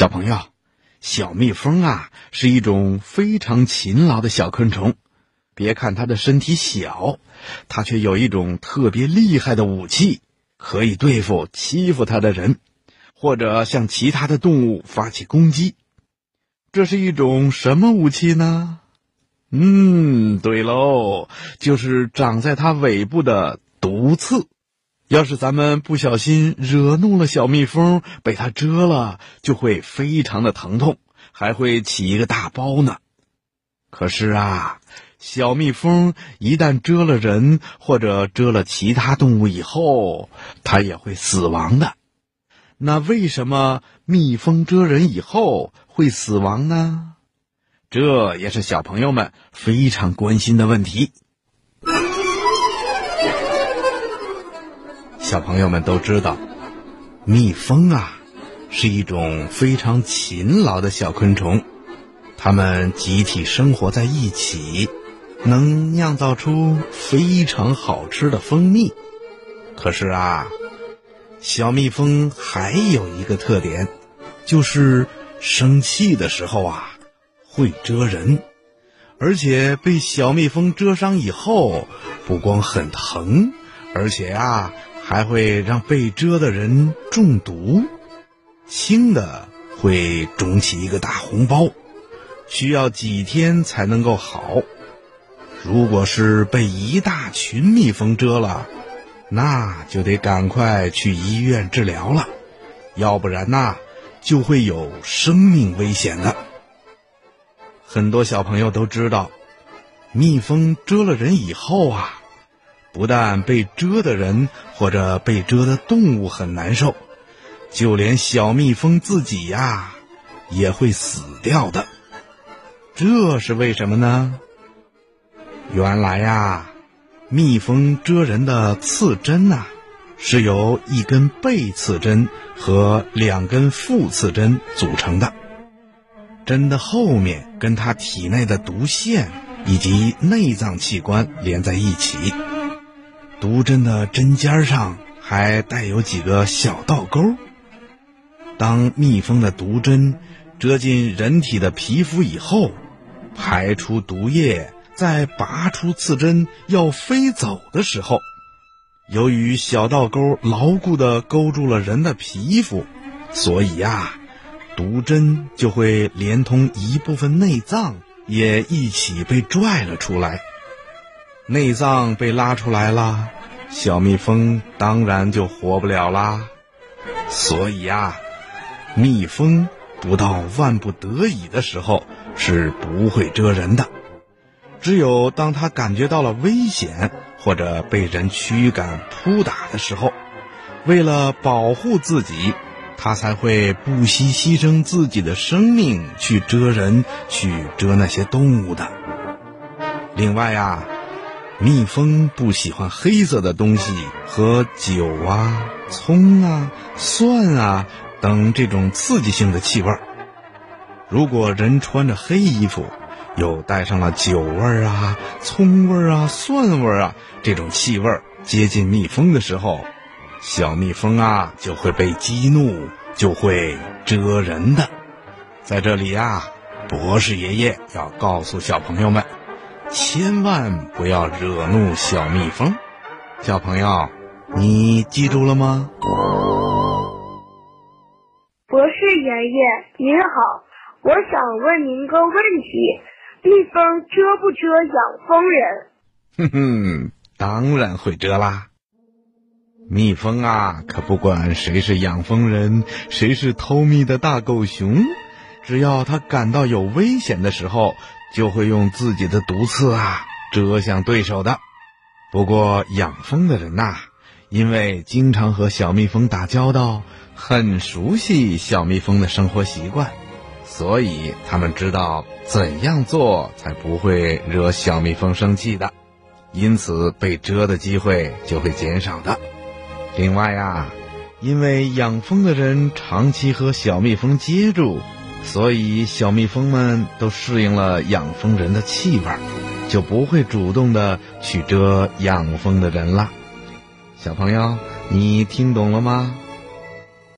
小朋友，小蜜蜂啊是一种非常勤劳的小昆虫。别看它的身体小，它却有一种特别厉害的武器，可以对付欺负它的人，或者向其他的动物发起攻击。这是一种什么武器呢？嗯，对喽，就是长在它尾部的毒刺。要是咱们不小心惹怒了小蜜蜂，被它蛰了，就会非常的疼痛，还会起一个大包呢。可是啊，小蜜蜂一旦蛰了人或者蛰了其他动物以后，它也会死亡的。那为什么蜜蜂蛰人以后会死亡呢？这也是小朋友们非常关心的问题。小朋友们都知道，蜜蜂啊是一种非常勤劳的小昆虫，它们集体生活在一起，能酿造出非常好吃的蜂蜜。可是啊，小蜜蜂还有一个特点，就是生气的时候啊会蛰人，而且被小蜜蜂蛰伤以后，不光很疼，而且啊。还会让被蛰的人中毒，轻的会肿起一个大红包，需要几天才能够好。如果是被一大群蜜蜂蛰了，那就得赶快去医院治疗了，要不然呐就会有生命危险的。很多小朋友都知道，蜜蜂蛰了人以后啊。不但被蛰的人或者被蛰的动物很难受，就连小蜜蜂自己呀也会死掉的。这是为什么呢？原来呀，蜜蜂蛰人的刺针呐，是由一根背刺针和两根副刺针组成的，针的后面跟它体内的毒腺以及内脏器官连在一起。毒针的针尖上还带有几个小倒钩。当蜜蜂的毒针蛰进人体的皮肤以后，排出毒液，在拔出刺针要飞走的时候，由于小倒钩牢固地勾住了人的皮肤，所以呀，毒针就会连同一部分内脏也一起被拽了出来。内脏被拉出来了，小蜜蜂当然就活不了啦。所以呀，蜜蜂不到万不得已的时候是不会蛰人的。只有当它感觉到了危险或者被人驱赶、扑打的时候，为了保护自己，它才会不惜牺牲自己的生命去蛰人、去蛰那些动物的。另外呀。蜜蜂不喜欢黑色的东西和酒啊、葱啊、蒜啊等这种刺激性的气味。如果人穿着黑衣服，又带上了酒味儿啊、葱味儿啊、蒜味儿啊这种气味，接近蜜蜂的时候，小蜜蜂啊就会被激怒，就会蛰人的。在这里呀，博士爷爷要告诉小朋友们。千万不要惹怒小蜜蜂，小朋友，你记住了吗？博士爷爷您好，我想问您个问题：蜜蜂蛰不蛰养蜂人？哼哼，当然会蛰啦。蜜蜂啊，可不管谁是养蜂人，谁是偷蜜的大狗熊，只要它感到有危险的时候。就会用自己的毒刺啊蛰向对手的。不过养蜂的人呐，因为经常和小蜜蜂打交道，很熟悉小蜜蜂的生活习惯，所以他们知道怎样做才不会惹小蜜蜂生气的，因此被蛰的机会就会减少的。另外呀，因为养蜂的人长期和小蜜蜂接触。所以，小蜜蜂们都适应了养蜂人的气味，就不会主动的去蛰养蜂的人了。小朋友，你听懂了吗？